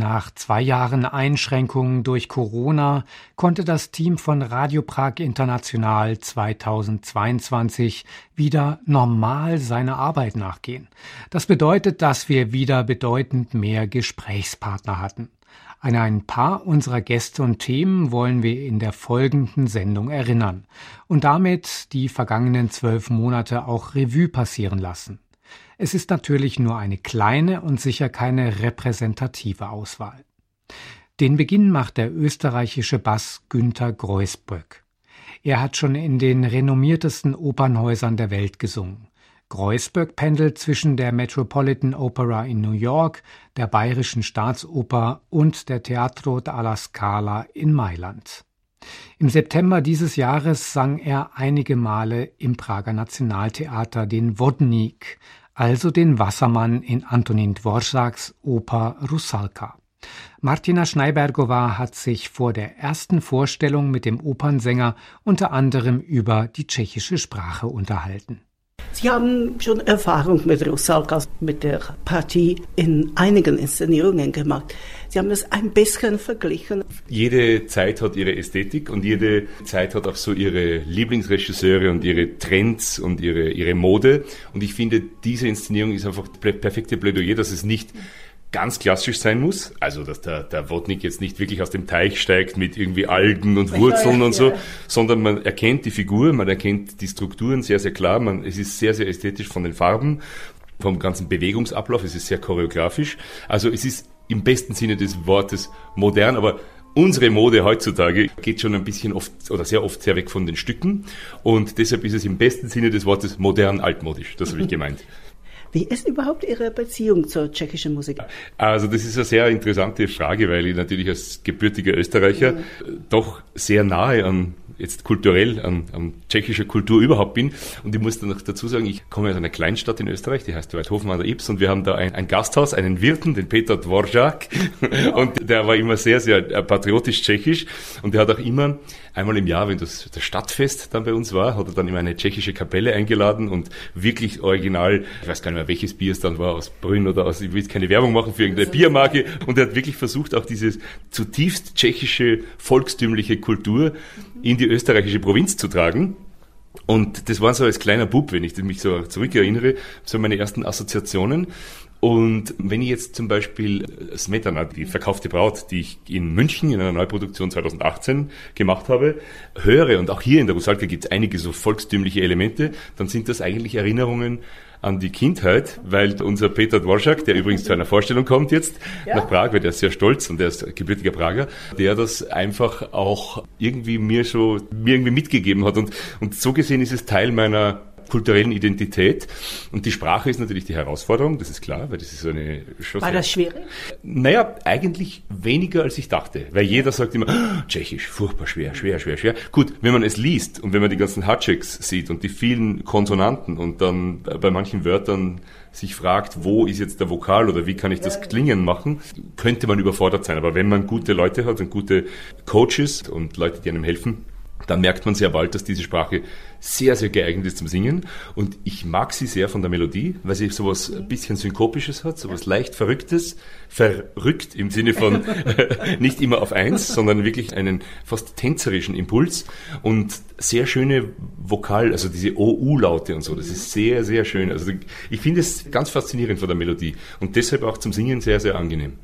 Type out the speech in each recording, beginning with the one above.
Nach zwei Jahren Einschränkungen durch Corona konnte das Team von Radio Prag International 2022 wieder normal seiner Arbeit nachgehen. Das bedeutet, dass wir wieder bedeutend mehr Gesprächspartner hatten. An ein paar unserer Gäste und Themen wollen wir in der folgenden Sendung erinnern und damit die vergangenen zwölf Monate auch Revue passieren lassen. Es ist natürlich nur eine kleine und sicher keine repräsentative Auswahl. Den Beginn macht der österreichische Bass Günther Greusböck. Er hat schon in den renommiertesten Opernhäusern der Welt gesungen. Greusböck pendelt zwischen der Metropolitan Opera in New York, der Bayerischen Staatsoper und der Teatro alla Scala in Mailand. Im September dieses Jahres sang er einige Male im Prager Nationaltheater den Wodnik, also den Wassermann in Antonin Dvorsaks Oper Rusalka. Martina Schneibergova hat sich vor der ersten Vorstellung mit dem Opernsänger unter anderem über die tschechische Sprache unterhalten. Sie haben schon Erfahrung mit Rusalka, mit der Partie in einigen Inszenierungen gemacht. Sie haben das ein bisschen verglichen. Jede Zeit hat ihre Ästhetik und jede Zeit hat auch so ihre Lieblingsregisseure und ihre Trends und ihre, ihre Mode. Und ich finde, diese Inszenierung ist einfach perfekte Plädoyer, dass es nicht ganz klassisch sein muss. Also, dass der, der Wodnik jetzt nicht wirklich aus dem Teich steigt mit irgendwie Algen und Wurzeln und so, sondern man erkennt die Figur, man erkennt die Strukturen sehr, sehr klar. Man, es ist sehr, sehr ästhetisch von den Farben, vom ganzen Bewegungsablauf. Es ist sehr choreografisch. Also, es ist im besten Sinne des Wortes modern, aber Unsere Mode heutzutage geht schon ein bisschen oft oder sehr oft sehr weg von den Stücken und deshalb ist es im besten Sinne des Wortes modern altmodisch. Das habe ich gemeint. Wie ist überhaupt Ihre Beziehung zur tschechischen Musik? Also das ist eine sehr interessante Frage, weil ich natürlich als gebürtiger Österreicher mhm. doch sehr nahe an jetzt kulturell an, an tschechischer Kultur überhaupt bin. Und ich muss dann noch dazu sagen, ich komme aus einer Kleinstadt in Österreich, die heißt Weidhofen an der Ips und wir haben da ein, ein Gasthaus, einen Wirten, den Peter Dvorak. Und der war immer sehr, sehr patriotisch tschechisch und der hat auch immer einmal im Jahr, wenn das, das Stadtfest dann bei uns war, hat er dann immer eine tschechische Kapelle eingeladen und wirklich original, ich weiß gar nicht mehr, welches Bier es dann war, aus Brünn oder aus, ich will jetzt keine Werbung machen für irgendeine Biermarke und er hat wirklich versucht, auch dieses zutiefst tschechische, volkstümliche Kultur in die österreichische Provinz zu tragen. Und das war so als kleiner Bub, wenn ich mich so zurückerinnere, so meine ersten Assoziationen. Und wenn ich jetzt zum Beispiel Smetana, die verkaufte Braut, die ich in München in einer Neuproduktion 2018 gemacht habe, höre, und auch hier in der Rusalka gibt es einige so volkstümliche Elemente, dann sind das eigentlich Erinnerungen an die Kindheit, weil unser Peter Dvorak, der übrigens zu einer Vorstellung kommt jetzt ja. nach Prag, weil der ist sehr stolz und der ist gebürtiger Prager, der das einfach auch irgendwie mir so, mir irgendwie mitgegeben hat. Und, und so gesehen ist es Teil meiner kulturellen Identität. Und die Sprache ist natürlich die Herausforderung, das ist klar, weil das ist so eine... War das schwierig? Naja, eigentlich weniger als ich dachte, weil jeder sagt immer, oh, Tschechisch, furchtbar schwer, schwer, schwer, schwer. Gut, wenn man es liest und wenn man die ganzen Hatscheks sieht und die vielen Konsonanten und dann bei manchen Wörtern sich fragt, wo ist jetzt der Vokal oder wie kann ich das klingen machen, könnte man überfordert sein. Aber wenn man gute Leute hat und gute Coaches und Leute, die einem helfen, dann merkt man sehr bald, dass diese Sprache sehr, sehr geeignet ist zum Singen. Und ich mag sie sehr von der Melodie, weil sie sowas ein bisschen Synkopisches hat, sowas leicht Verrücktes. Verrückt im Sinne von nicht immer auf eins, sondern wirklich einen fast tänzerischen Impuls. Und sehr schöne Vokal, also diese OU-Laute und so. Das ist sehr, sehr schön. Also ich finde es ganz faszinierend von der Melodie. Und deshalb auch zum Singen sehr, sehr angenehm.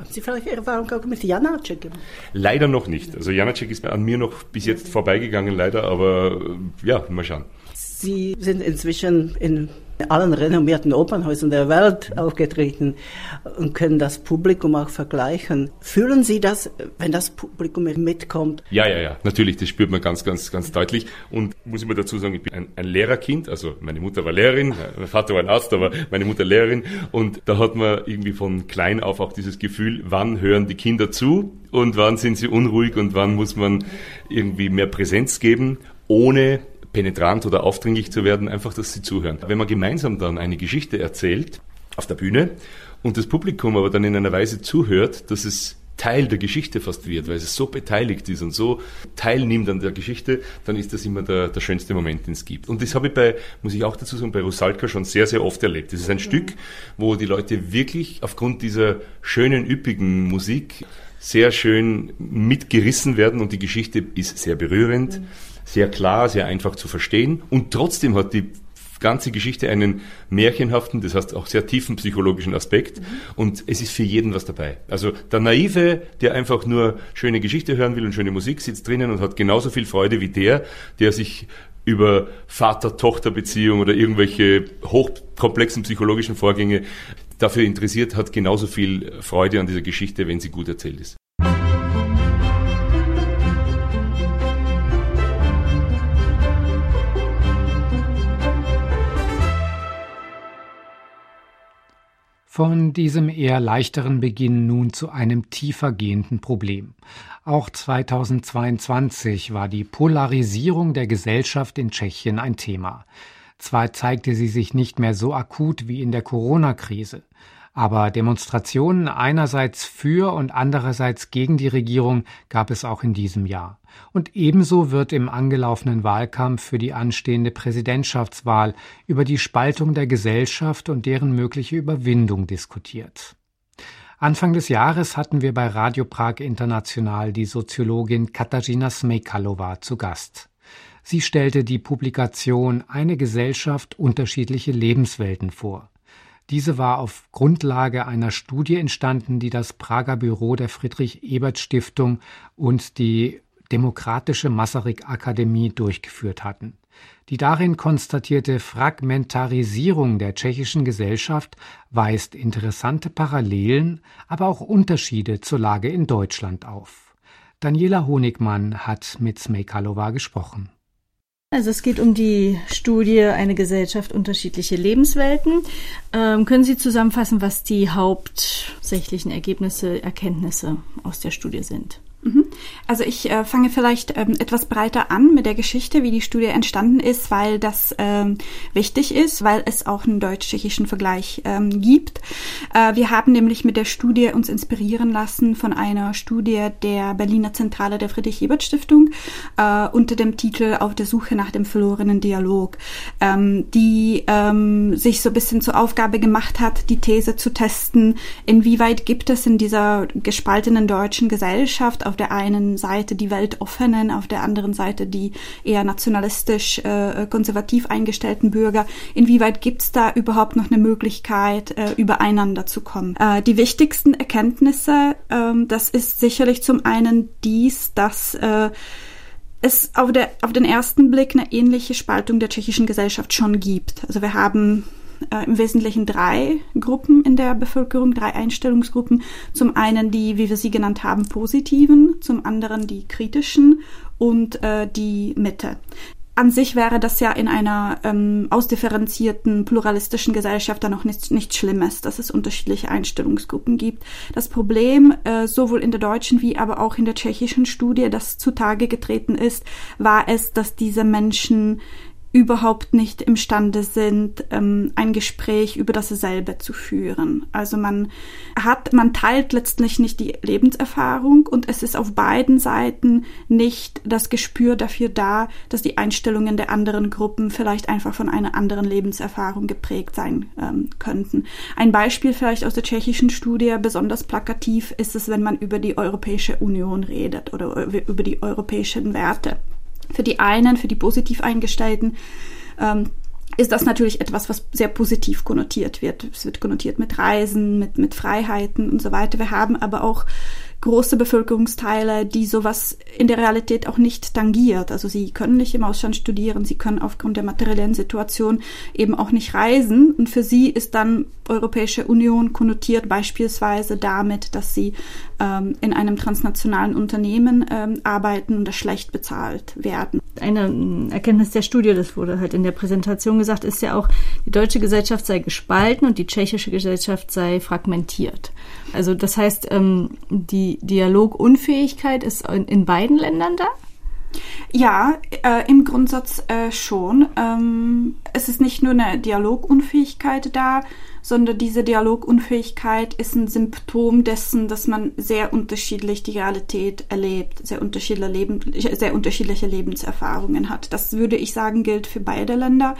Haben Sie vielleicht Erfahrung auch mit Janacek? Leider noch nicht. Also Janacek ist an mir noch bis jetzt vorbeigegangen, leider, aber ja, mal schauen. Sie sind inzwischen in allen renommierten Opernhäusern der Welt aufgetreten und können das Publikum auch vergleichen. Fühlen Sie das, wenn das Publikum mitkommt? Ja, ja, ja, natürlich, das spürt man ganz, ganz, ganz deutlich. Und muss ich mal dazu sagen, ich bin ein, ein Lehrerkind, also meine Mutter war Lehrerin, mein Vater war ein Arzt, aber meine Mutter Lehrerin. Und da hat man irgendwie von klein auf auch dieses Gefühl, wann hören die Kinder zu und wann sind sie unruhig und wann muss man irgendwie mehr Präsenz geben, ohne penetrant oder aufdringlich zu werden, einfach, dass sie zuhören. Wenn man gemeinsam dann eine Geschichte erzählt auf der Bühne und das Publikum aber dann in einer Weise zuhört, dass es Teil der Geschichte fast wird, weil es so beteiligt ist und so teilnimmt an der Geschichte, dann ist das immer der, der schönste Moment, den es gibt. Und das habe ich bei, muss ich auch dazu sagen, bei Rusalka schon sehr, sehr oft erlebt. Das ist ein mhm. Stück, wo die Leute wirklich aufgrund dieser schönen, üppigen Musik sehr schön mitgerissen werden und die Geschichte ist sehr berührend, mhm. Sehr klar, sehr einfach zu verstehen und trotzdem hat die ganze Geschichte einen märchenhaften, das heißt auch sehr tiefen psychologischen Aspekt mhm. und es ist für jeden was dabei. Also der Naive, der einfach nur schöne Geschichte hören will und schöne Musik, sitzt drinnen und hat genauso viel Freude wie der, der sich über Vater-Tochter-Beziehung oder irgendwelche hochkomplexen psychologischen Vorgänge dafür interessiert, hat genauso viel Freude an dieser Geschichte, wenn sie gut erzählt ist. Von diesem eher leichteren Beginn nun zu einem tiefer gehenden Problem. Auch 2022 war die Polarisierung der Gesellschaft in Tschechien ein Thema. Zwar zeigte sie sich nicht mehr so akut wie in der Corona-Krise, aber Demonstrationen einerseits für und andererseits gegen die Regierung gab es auch in diesem Jahr. Und ebenso wird im angelaufenen Wahlkampf für die anstehende Präsidentschaftswahl über die Spaltung der Gesellschaft und deren mögliche Überwindung diskutiert. Anfang des Jahres hatten wir bei Radio Prag International die Soziologin Katarzyna Smejkalova zu Gast. Sie stellte die Publikation Eine Gesellschaft unterschiedliche Lebenswelten vor. Diese war auf Grundlage einer Studie entstanden, die das Prager Büro der Friedrich Ebert Stiftung und die Demokratische Masaryk Akademie durchgeführt hatten. Die darin konstatierte Fragmentarisierung der tschechischen Gesellschaft weist interessante Parallelen, aber auch Unterschiede zur Lage in Deutschland auf. Daniela Honigmann hat mit Smejkalova gesprochen. Also es geht um die Studie Eine Gesellschaft unterschiedliche Lebenswelten. Ähm, können Sie zusammenfassen, was die hauptsächlichen Ergebnisse, Erkenntnisse aus der Studie sind? Mhm. Also ich äh, fange vielleicht ähm, etwas breiter an mit der Geschichte, wie die Studie entstanden ist, weil das ähm, wichtig ist, weil es auch einen deutsch-tschechischen Vergleich ähm, gibt. Äh, wir haben nämlich mit der Studie uns inspirieren lassen von einer Studie der Berliner Zentrale der Friedrich-Ebert-Stiftung äh, unter dem Titel Auf der Suche nach dem verlorenen Dialog, ähm, die ähm, sich so ein bisschen zur Aufgabe gemacht hat, die These zu testen, inwieweit gibt es in dieser gespaltenen deutschen Gesellschaft auf der einen Seite die Weltoffenen, auf der anderen Seite die eher nationalistisch äh, konservativ eingestellten Bürger. Inwieweit gibt es da überhaupt noch eine Möglichkeit, äh, übereinander zu kommen? Äh, die wichtigsten Erkenntnisse, äh, das ist sicherlich zum einen dies, dass äh, es auf, der, auf den ersten Blick eine ähnliche Spaltung der tschechischen Gesellschaft schon gibt. Also wir haben äh, im Wesentlichen drei Gruppen in der Bevölkerung, drei Einstellungsgruppen. Zum einen die, wie wir sie genannt haben, positiven, zum anderen die kritischen und äh, die Mitte. An sich wäre das ja in einer ähm, ausdifferenzierten, pluralistischen Gesellschaft dann auch nichts, nichts Schlimmes, dass es unterschiedliche Einstellungsgruppen gibt. Das Problem, äh, sowohl in der deutschen wie aber auch in der tschechischen Studie, das zutage getreten ist, war es, dass diese Menschen überhaupt nicht imstande sind, ähm, ein Gespräch über dasselbe zu führen. Also man hat, man teilt letztlich nicht die Lebenserfahrung und es ist auf beiden Seiten nicht das Gespür dafür da, dass die Einstellungen der anderen Gruppen vielleicht einfach von einer anderen Lebenserfahrung geprägt sein ähm, könnten. Ein Beispiel vielleicht aus der tschechischen Studie, besonders plakativ ist es, wenn man über die Europäische Union redet oder über die europäischen Werte. Für die einen, für die positiv Eingestellten, ähm, ist das natürlich etwas, was sehr positiv konnotiert wird. Es wird konnotiert mit Reisen, mit, mit Freiheiten und so weiter. Wir haben aber auch große Bevölkerungsteile, die sowas in der Realität auch nicht tangiert. Also sie können nicht im Ausland studieren, sie können aufgrund der materiellen Situation eben auch nicht reisen. Und für sie ist dann Europäische Union konnotiert beispielsweise damit, dass sie ähm, in einem transnationalen Unternehmen ähm, arbeiten und das schlecht bezahlt werden. Eine ähm, Erkenntnis der Studie, das wurde halt in der Präsentation gesagt, ist ja auch, die deutsche Gesellschaft sei gespalten und die tschechische Gesellschaft sei fragmentiert. Also das heißt, ähm, die Dialogunfähigkeit ist in, in beiden Ländern da? Ja, äh, im Grundsatz äh, schon. Ähm, es ist nicht nur eine Dialogunfähigkeit da, sondern diese Dialogunfähigkeit ist ein Symptom dessen, dass man sehr unterschiedlich die Realität erlebt, sehr unterschiedliche, Leben, sehr unterschiedliche Lebenserfahrungen hat. Das würde ich sagen, gilt für beide Länder.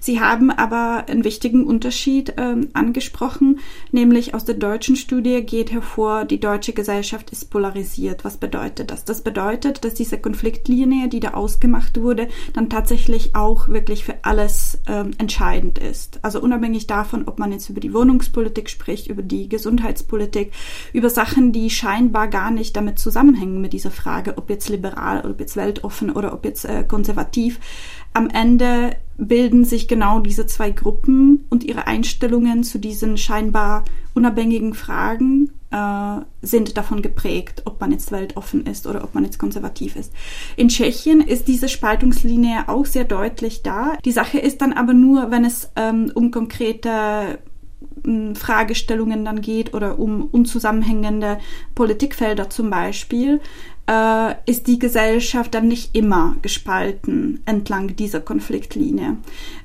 Sie haben aber einen wichtigen Unterschied ähm, angesprochen, nämlich aus der deutschen Studie geht hervor, die deutsche Gesellschaft ist polarisiert. Was bedeutet das? Das bedeutet, dass diese Konfliktlinie, die da ausgemacht wurde, dann tatsächlich auch wirklich für alles ähm, entscheidend ist. Also unabhängig davon, ob man jetzt über die Wohnungspolitik spricht, über die Gesundheitspolitik, über Sachen, die scheinbar gar nicht damit zusammenhängen mit dieser Frage, ob jetzt liberal, ob jetzt weltoffen oder ob jetzt äh, konservativ. Am Ende bilden sich genau diese zwei Gruppen und ihre Einstellungen zu diesen scheinbar unabhängigen Fragen äh, sind davon geprägt, ob man jetzt weltoffen ist oder ob man jetzt konservativ ist. In Tschechien ist diese Spaltungslinie auch sehr deutlich da. Die Sache ist dann aber nur, wenn es ähm, um konkrete hm, Fragestellungen dann geht oder um unzusammenhängende Politikfelder zum Beispiel, äh, ist die Gesellschaft dann nicht immer gespalten entlang dieser Konfliktlinie.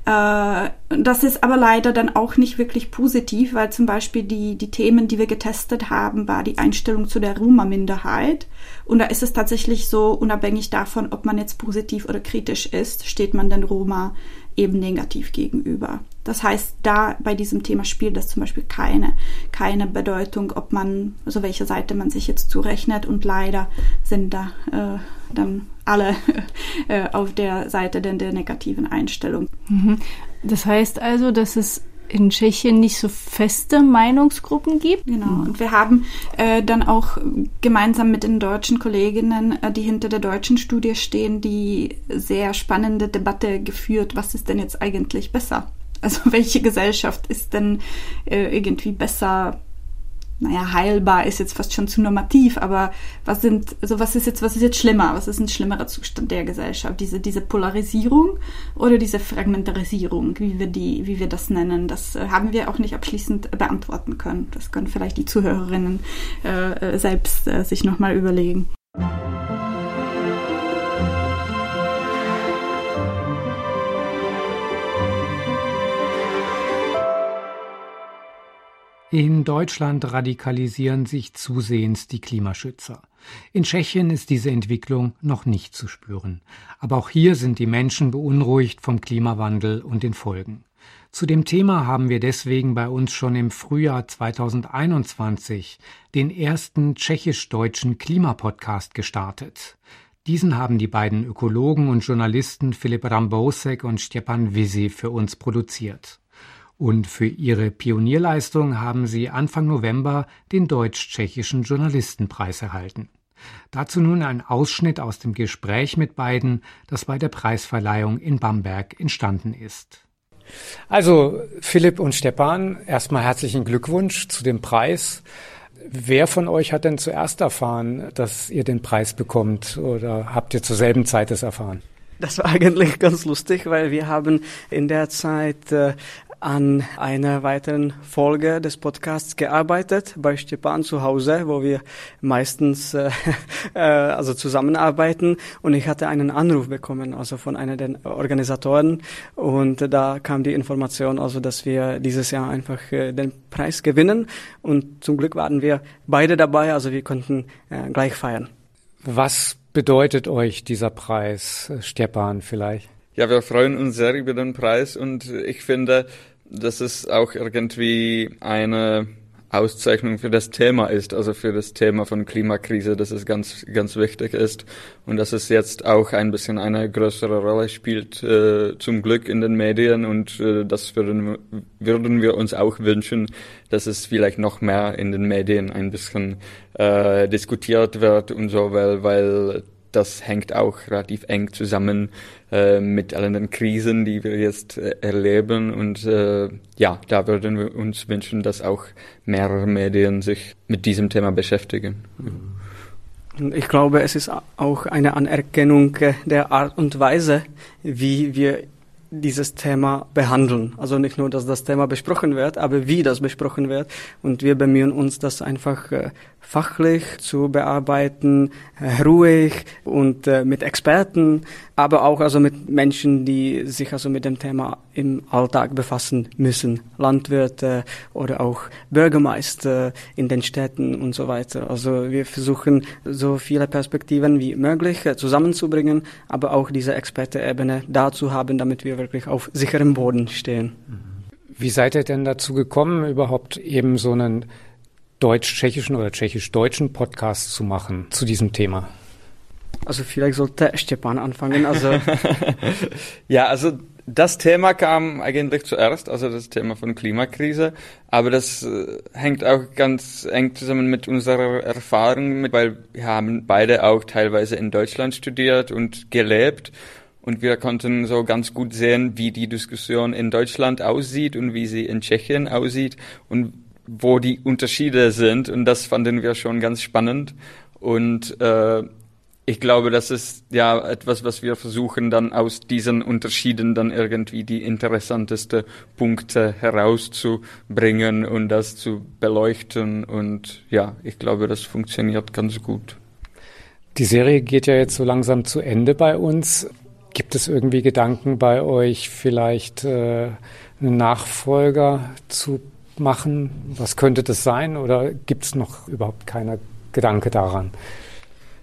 Äh, das ist aber leider dann auch nicht wirklich positiv, weil zum Beispiel die, die Themen, die wir getestet haben, war die Einstellung zu der Roma-Minderheit. Und da ist es tatsächlich so, unabhängig davon, ob man jetzt positiv oder kritisch ist, steht man den Roma eben negativ gegenüber. Das heißt, da bei diesem Thema spielt das zum Beispiel keine, keine Bedeutung, ob man, also welche Seite man sich jetzt zurechnet und leider sind da äh, dann alle äh, auf der Seite der, der negativen Einstellung. Mhm. Das heißt also, dass es in Tschechien nicht so feste Meinungsgruppen gibt. Genau. Und wir haben äh, dann auch gemeinsam mit den deutschen Kolleginnen, äh, die hinter der deutschen Studie stehen, die sehr spannende Debatte geführt, was ist denn jetzt eigentlich besser? Also welche Gesellschaft ist denn äh, irgendwie besser naja, heilbar ist jetzt fast schon zu normativ, aber was sind, also was ist jetzt, was ist jetzt schlimmer? Was ist ein schlimmerer Zustand der Gesellschaft? Diese, diese Polarisierung oder diese Fragmentarisierung, wie wir die, wie wir das nennen? Das äh, haben wir auch nicht abschließend beantworten können. Das können vielleicht die Zuhörerinnen äh, äh selbst äh, sich nochmal überlegen. In Deutschland radikalisieren sich zusehends die Klimaschützer. In Tschechien ist diese Entwicklung noch nicht zu spüren. Aber auch hier sind die Menschen beunruhigt vom Klimawandel und den Folgen. Zu dem Thema haben wir deswegen bei uns schon im Frühjahr 2021 den ersten tschechisch-deutschen Klimapodcast gestartet. Diesen haben die beiden Ökologen und Journalisten Philipp Rambosek und Stepan Wisi für uns produziert. Und für ihre Pionierleistung haben sie Anfang November den Deutsch-Tschechischen Journalistenpreis erhalten. Dazu nun ein Ausschnitt aus dem Gespräch mit beiden, das bei der Preisverleihung in Bamberg entstanden ist. Also Philipp und Stepan, erstmal herzlichen Glückwunsch zu dem Preis. Wer von euch hat denn zuerst erfahren, dass ihr den Preis bekommt oder habt ihr zur selben Zeit es erfahren? Das war eigentlich ganz lustig, weil wir haben in der Zeit äh, an einer weiteren Folge des Podcasts gearbeitet bei Stepan zu Hause, wo wir meistens äh, äh, also zusammenarbeiten und ich hatte einen Anruf bekommen, also von einer der Organisatoren und da kam die Information, also dass wir dieses Jahr einfach äh, den Preis gewinnen und zum Glück waren wir beide dabei, also wir konnten äh, gleich feiern. Was bedeutet euch dieser Preis, Stepan vielleicht? Ja, wir freuen uns sehr über den Preis und ich finde, dass es auch irgendwie eine Auszeichnung für das Thema ist, also für das Thema von Klimakrise, dass es ganz, ganz wichtig ist und dass es jetzt auch ein bisschen eine größere Rolle spielt, äh, zum Glück in den Medien und äh, das würden, würden wir uns auch wünschen, dass es vielleicht noch mehr in den Medien ein bisschen äh, diskutiert wird und so, weil, weil das hängt auch relativ eng zusammen äh, mit allen den Krisen, die wir jetzt äh, erleben. Und äh, ja, da würden wir uns wünschen, dass auch mehrere Medien sich mit diesem Thema beschäftigen. Und ich glaube, es ist auch eine Anerkennung äh, der Art und Weise, wie wir dieses Thema behandeln. Also nicht nur, dass das Thema besprochen wird, aber wie das besprochen wird. Und wir bemühen uns, das einfach äh, fachlich zu bearbeiten, äh, ruhig und äh, mit Experten, aber auch also mit Menschen, die sich also mit dem Thema im Alltag befassen müssen, Landwirte oder auch Bürgermeister in den Städten und so weiter. Also wir versuchen so viele Perspektiven wie möglich äh, zusammenzubringen, aber auch diese Expertenebene da zu haben, damit wir wirklich auf sicherem Boden stehen. Wie seid ihr denn dazu gekommen, überhaupt eben so einen deutsch-tschechischen oder tschechisch-deutschen Podcast zu machen zu diesem Thema? Also vielleicht sollte Stepan anfangen. Also ja, also das Thema kam eigentlich zuerst, also das Thema von Klimakrise, aber das äh, hängt auch ganz eng zusammen mit unserer Erfahrung, mit, weil wir haben beide auch teilweise in Deutschland studiert und gelebt und wir konnten so ganz gut sehen, wie die Diskussion in Deutschland aussieht und wie sie in Tschechien aussieht und wo die Unterschiede sind und das fanden wir schon ganz spannend und äh, ich glaube, das ist ja etwas, was wir versuchen dann aus diesen Unterschieden dann irgendwie die interessanteste Punkte herauszubringen und das zu beleuchten und ja, ich glaube, das funktioniert ganz gut. Die Serie geht ja jetzt so langsam zu Ende bei uns. Gibt es irgendwie Gedanken bei euch, vielleicht äh, einen Nachfolger zu machen? Was könnte das sein oder gibt es noch überhaupt keiner Gedanke daran?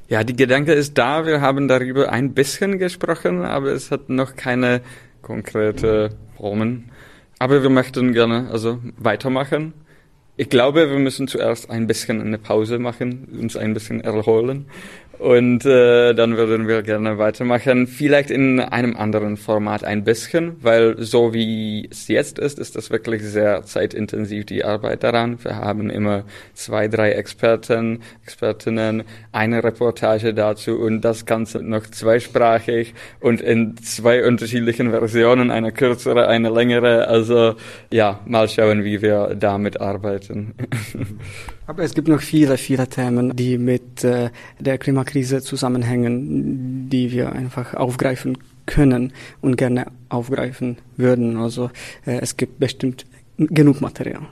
Ja, die Gedanke ist da. Wir haben darüber ein bisschen gesprochen, aber es hat noch keine konkrete Formen. Aber wir möchten gerne also weitermachen. Ich glaube, wir müssen zuerst ein bisschen eine Pause machen, uns ein bisschen erholen und äh, dann würden wir gerne weitermachen. Vielleicht in einem anderen Format ein bisschen, weil so wie es jetzt ist, ist das wirklich sehr zeitintensiv, die Arbeit daran. Wir haben immer zwei, drei Experten, Expertinnen, eine Reportage dazu und das Ganze noch zweisprachig und in zwei unterschiedlichen Versionen, eine kürzere, eine längere. Also ja, mal schauen, wie wir damit arbeiten. Aber es gibt noch viele, viele Themen, die mit äh, der Klimakrise zusammenhängen, die wir einfach aufgreifen können und gerne aufgreifen würden. Also äh, es gibt bestimmt genug Material.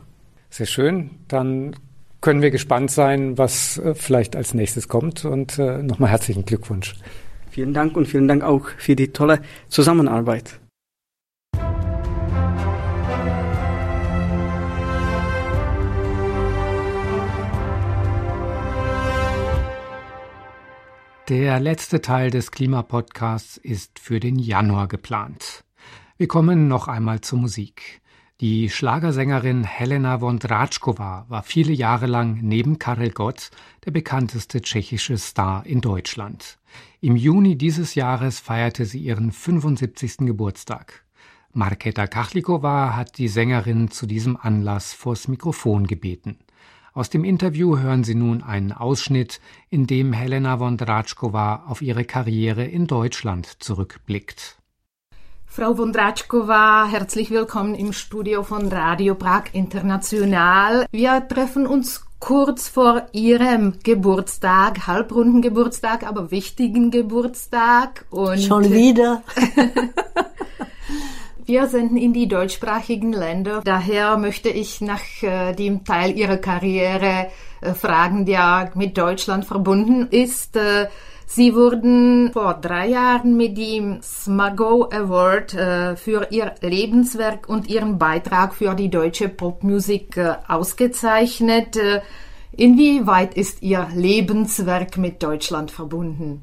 Sehr schön. Dann können wir gespannt sein, was äh, vielleicht als nächstes kommt. Und nochmal herzlichen Glückwunsch. Vielen Dank und vielen Dank auch für die tolle Zusammenarbeit. Der letzte Teil des Klimapodcasts ist für den Januar geplant. Wir kommen noch einmal zur Musik. Die Schlagersängerin Helena Wondratschkova war viele Jahre lang neben Karel Gott der bekannteste tschechische Star in Deutschland. Im Juni dieses Jahres feierte sie ihren 75. Geburtstag. Marketa Kachlikova hat die Sängerin zu diesem Anlass vors Mikrofon gebeten. Aus dem Interview hören Sie nun einen Ausschnitt, in dem Helena Wondratschkova auf ihre Karriere in Deutschland zurückblickt. Frau Wondratschkova, herzlich willkommen im Studio von Radio Prag International. Wir treffen uns kurz vor Ihrem Geburtstag, halbrunden Geburtstag, aber wichtigen Geburtstag. Und Schon wieder. Wir senden in die deutschsprachigen Länder. Daher möchte ich nach äh, dem Teil Ihrer Karriere äh, fragen, der mit Deutschland verbunden ist. Äh, Sie wurden vor drei Jahren mit dem Smago Award für Ihr Lebenswerk und Ihren Beitrag für die deutsche Popmusik ausgezeichnet. Inwieweit ist Ihr Lebenswerk mit Deutschland verbunden?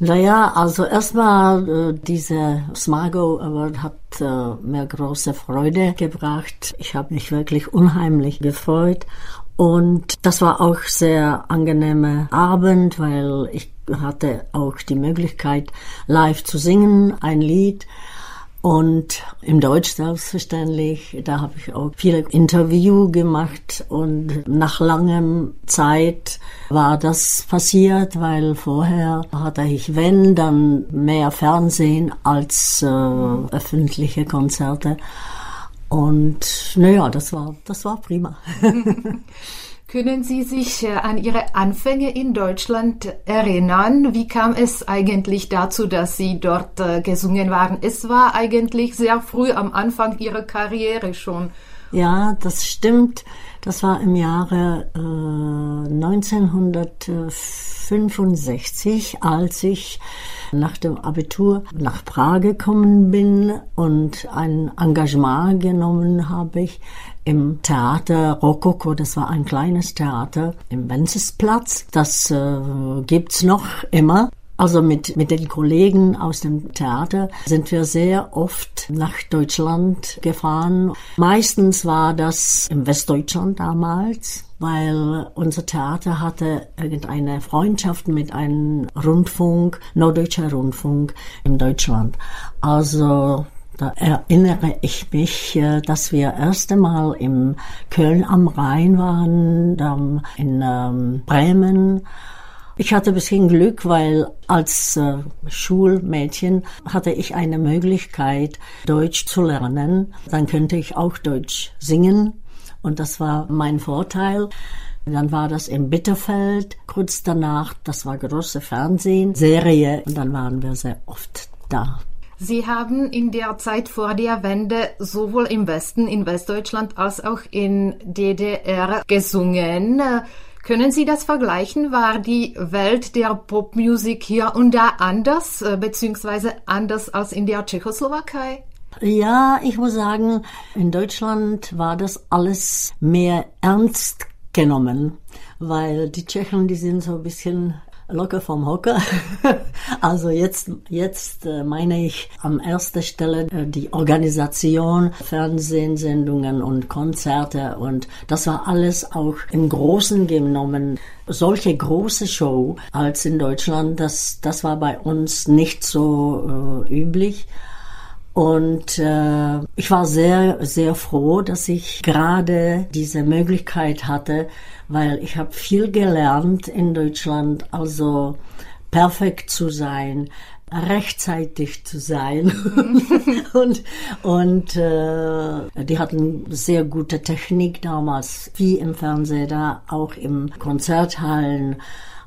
Naja, also erstmal äh, diese Smago Award hat äh, mir große Freude gebracht. Ich habe mich wirklich unheimlich gefreut und das war auch sehr angenehmer Abend, weil ich hatte auch die Möglichkeit live zu singen, ein Lied und im Deutsch selbstverständlich, da habe ich auch viele Interview gemacht und nach langem Zeit war das passiert, weil vorher hatte ich, wenn, dann mehr Fernsehen als äh, öffentliche Konzerte. Und naja, das war, das war prima. Können Sie sich äh, an Ihre Anfänge in Deutschland erinnern? Wie kam es eigentlich dazu, dass Sie dort äh, gesungen waren? Es war eigentlich sehr früh am Anfang Ihrer Karriere schon. Ja, das stimmt. Das war im Jahre äh, 1965, als ich nach dem Abitur nach Prag gekommen bin und ein Engagement genommen habe ich im Theater Rococo. Das war ein kleines Theater im Wencesplatz. Das äh, gibt's noch immer. Also mit, mit den Kollegen aus dem Theater sind wir sehr oft nach Deutschland gefahren. Meistens war das im Westdeutschland damals, weil unser Theater hatte irgendeine Freundschaft mit einem Rundfunk, Norddeutscher Rundfunk in Deutschland. Also da erinnere ich mich, äh, dass wir erst einmal im Köln am Rhein waren, dann in ähm, Bremen ich hatte ein bisschen Glück, weil als äh, Schulmädchen hatte ich eine Möglichkeit, Deutsch zu lernen. Dann könnte ich auch Deutsch singen und das war mein Vorteil. Dann war das im Bitterfeld. Kurz danach, das war große Fernsehen, Serie und dann waren wir sehr oft da. Sie haben in der Zeit vor der Wende sowohl im Westen, in Westdeutschland, als auch in DDR gesungen. Können Sie das vergleichen? War die Welt der Popmusik hier und da anders, äh, beziehungsweise anders als in der Tschechoslowakei? Ja, ich muss sagen, in Deutschland war das alles mehr ernst genommen, weil die Tschechen, die sind so ein bisschen locker vom Hocker. also jetzt, jetzt äh, meine ich an erster Stelle äh, die Organisation, Fernsehsendungen und Konzerte und das war alles auch im Großen genommen solche große Show als in Deutschland, das, das war bei uns nicht so äh, üblich. Und äh, ich war sehr, sehr froh, dass ich gerade diese Möglichkeit hatte, weil ich habe viel gelernt in Deutschland, also perfekt zu sein, rechtzeitig zu sein. Und und äh, die hatten sehr gute Technik damals wie im Fernsehen da auch im Konzerthallen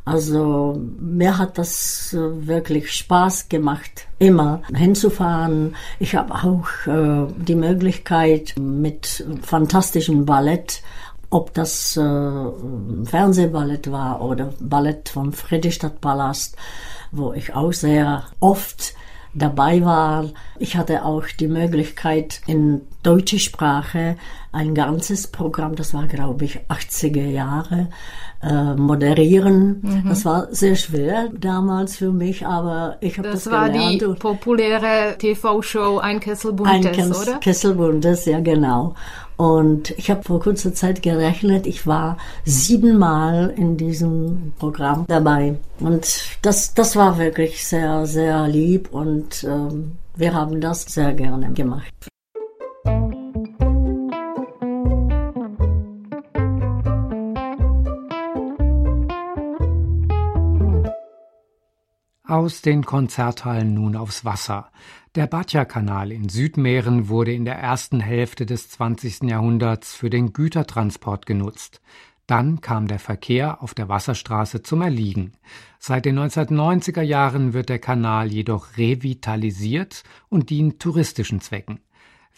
also mir hat das äh, wirklich Spaß gemacht, immer hinzufahren. Ich habe auch äh, die Möglichkeit mit fantastischem Ballett, ob das äh, Fernsehballett war oder Ballett vom Friedrichstadtpalast, wo ich auch sehr oft dabei war. Ich hatte auch die Möglichkeit, in deutscher Sprache ein ganzes Programm, das war glaube ich 80er Jahre, äh, moderieren. Mhm. Das war sehr schwer damals für mich, aber ich habe das, das gelernt. Das war die populäre TV-Show Ein Kessel Buntes, Ein oder? Kessel Buntes, ja genau. Und ich habe vor kurzer Zeit gerechnet, ich war siebenmal in diesem Programm dabei. Und das, das war wirklich sehr, sehr lieb und ähm, wir haben das sehr gerne gemacht. Aus den Konzerthallen nun aufs Wasser. Der Batja-Kanal in Südmähren wurde in der ersten Hälfte des 20. Jahrhunderts für den Gütertransport genutzt. Dann kam der Verkehr auf der Wasserstraße zum Erliegen. Seit den 1990er Jahren wird der Kanal jedoch revitalisiert und dient touristischen Zwecken.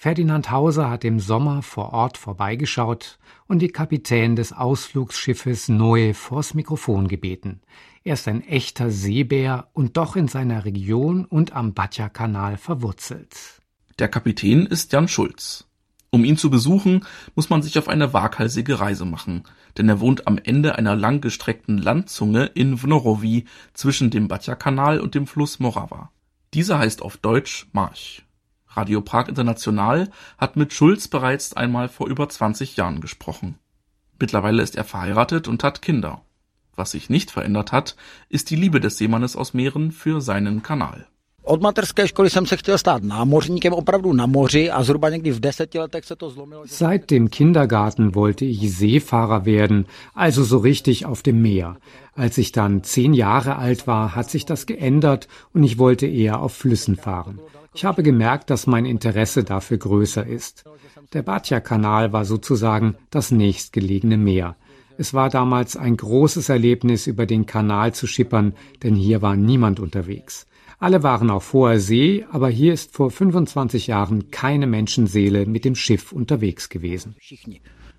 Ferdinand Hauser hat im Sommer vor Ort vorbeigeschaut und die Kapitän des Ausflugsschiffes Noe vors Mikrofon gebeten. Er ist ein echter Seebär und doch in seiner Region und am Batja-Kanal verwurzelt. Der Kapitän ist Jan Schulz. Um ihn zu besuchen, muss man sich auf eine waghalsige Reise machen, denn er wohnt am Ende einer langgestreckten Landzunge in Vnorovi zwischen dem Batja-Kanal und dem Fluss Morava. Dieser heißt auf Deutsch March. Radio Prag International hat mit Schulz bereits einmal vor über 20 Jahren gesprochen. Mittlerweile ist er verheiratet und hat Kinder. Was sich nicht verändert hat, ist die Liebe des Seemannes aus Mähren für seinen Kanal. Seit dem Kindergarten wollte ich Seefahrer werden, also so richtig auf dem Meer. Als ich dann zehn Jahre alt war, hat sich das geändert und ich wollte eher auf Flüssen fahren. Ich habe gemerkt, dass mein Interesse dafür größer ist. Der Batja-Kanal war sozusagen das nächstgelegene Meer. Es war damals ein großes Erlebnis, über den Kanal zu schippern, denn hier war niemand unterwegs. Alle waren auf hoher See, aber hier ist vor 25 Jahren keine Menschenseele mit dem Schiff unterwegs gewesen.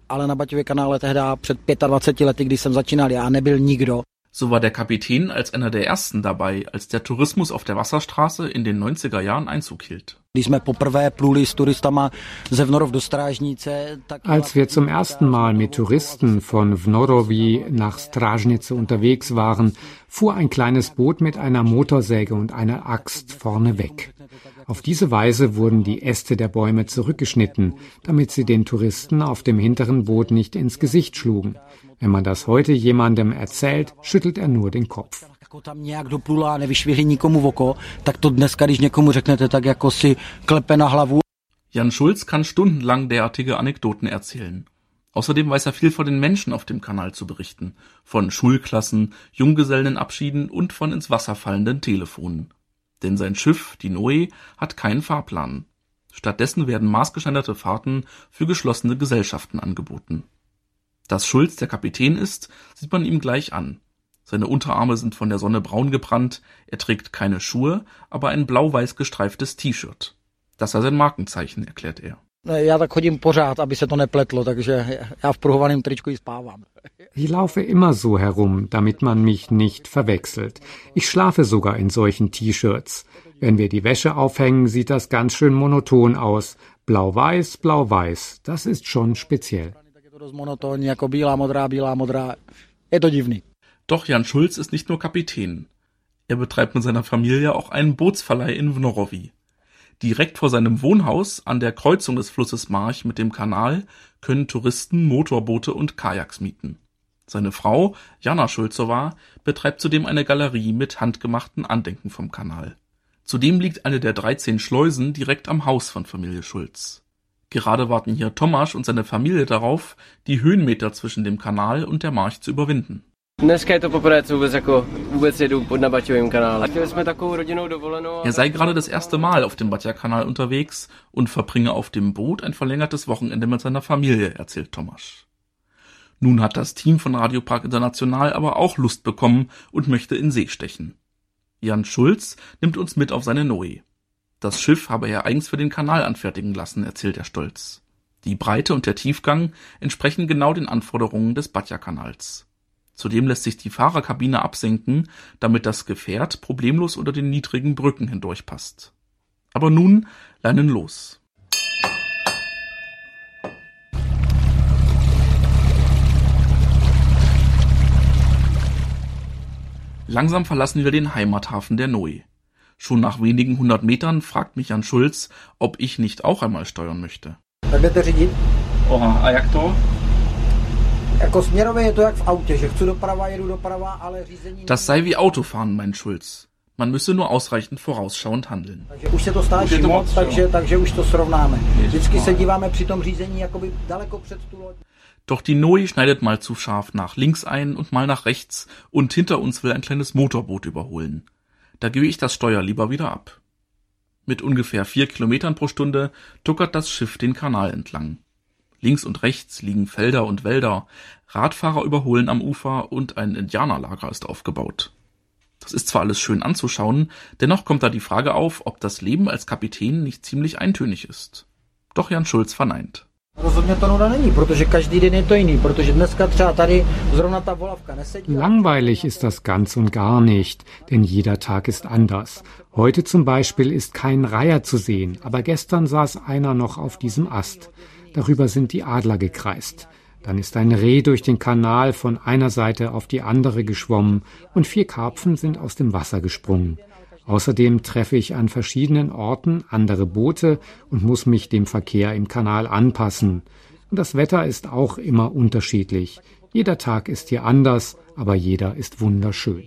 Ale na Baťově kanále tehdy před 25 lety, když jsem začínal já, nebyl nikdo. So war der Kapitän als einer der ersten dabei, als der Tourismus auf der Wasserstraße in den 90er Jahren Einzug hielt. Als wir zum ersten Mal mit Touristen von Vnorovi nach Stražnice unterwegs waren, fuhr ein kleines Boot mit einer Motorsäge und einer Axt vorne weg. Auf diese Weise wurden die Äste der Bäume zurückgeschnitten, damit sie den Touristen auf dem hinteren Boot nicht ins Gesicht schlugen. Wenn man das heute jemandem erzählt, schüttelt er nur den Kopf. Jan Schulz kann stundenlang derartige Anekdoten erzählen. Außerdem weiß er viel von den Menschen auf dem Kanal zu berichten, von Schulklassen, Junggesellenabschieden und von ins Wasser fallenden Telefonen. Denn sein Schiff, die Noe, hat keinen Fahrplan. Stattdessen werden maßgeschneiderte Fahrten für geschlossene Gesellschaften angeboten. Dass Schulz der Kapitän ist, sieht man ihm gleich an. Seine Unterarme sind von der Sonne braun gebrannt, er trägt keine Schuhe, aber ein blau-weiß gestreiftes T-Shirt. Das sei sein Markenzeichen, erklärt er. Ich laufe immer so herum, damit man mich nicht verwechselt. Ich schlafe sogar in solchen T-Shirts. Wenn wir die Wäsche aufhängen, sieht das ganz schön monoton aus. Blau-weiß, blau-weiß, das ist schon speziell. Doch Jan Schulz ist nicht nur Kapitän. Er betreibt mit seiner Familie auch einen Bootsverleih in Vnorovi. Direkt vor seinem Wohnhaus an der Kreuzung des Flusses March mit dem Kanal können Touristen Motorboote und Kajaks mieten. Seine Frau, Jana Schulzowa, betreibt zudem eine Galerie mit handgemachten Andenken vom Kanal. Zudem liegt eine der 13 Schleusen direkt am Haus von Familie Schulz. Gerade warten hier Tomasz und seine Familie darauf, die Höhenmeter zwischen dem Kanal und der March zu überwinden. Er sei gerade das erste Mal auf dem Batja-Kanal unterwegs und verbringe auf dem Boot ein verlängertes Wochenende mit seiner Familie, erzählt Tomasz. Nun hat das Team von Radio Park International aber auch Lust bekommen und möchte in See stechen. Jan Schulz nimmt uns mit auf seine Noe. Das Schiff habe er eigens für den Kanal anfertigen lassen, erzählt er stolz. Die Breite und der Tiefgang entsprechen genau den Anforderungen des Batja-Kanals. Zudem lässt sich die Fahrerkabine absenken, damit das Gefährt problemlos unter den niedrigen Brücken hindurchpasst. Aber nun Leinen los. Langsam verlassen wir den Heimathafen der Noe. Schon nach wenigen hundert Metern fragt mich Jan Schulz, ob ich nicht auch einmal steuern möchte. Oha, a jak to? Das sei wie Autofahren, mein Schulz. Man müsse nur ausreichend vorausschauend handeln. Doch die Noe schneidet mal zu scharf nach links ein und mal nach rechts und hinter uns will ein kleines Motorboot überholen. Da gebe ich das Steuer lieber wieder ab. Mit ungefähr vier Kilometern pro Stunde tuckert das Schiff den Kanal entlang. Links und rechts liegen Felder und Wälder, Radfahrer überholen am Ufer und ein Indianerlager ist aufgebaut. Das ist zwar alles schön anzuschauen, dennoch kommt da die Frage auf, ob das Leben als Kapitän nicht ziemlich eintönig ist. Doch Jan Schulz verneint. Langweilig ist das ganz und gar nicht, denn jeder Tag ist anders. Heute zum Beispiel ist kein Reiher zu sehen, aber gestern saß einer noch auf diesem Ast. Darüber sind die Adler gekreist. Dann ist ein Reh durch den Kanal von einer Seite auf die andere geschwommen und vier Karpfen sind aus dem Wasser gesprungen. Außerdem treffe ich an verschiedenen Orten andere Boote und muss mich dem Verkehr im Kanal anpassen. Und das Wetter ist auch immer unterschiedlich. Jeder Tag ist hier anders, aber jeder ist wunderschön.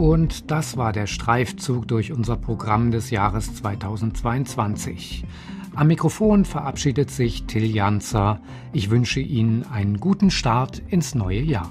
Und das war der Streifzug durch unser Programm des Jahres 2022. Am Mikrofon verabschiedet sich Till Janzer. Ich wünsche Ihnen einen guten Start ins neue Jahr.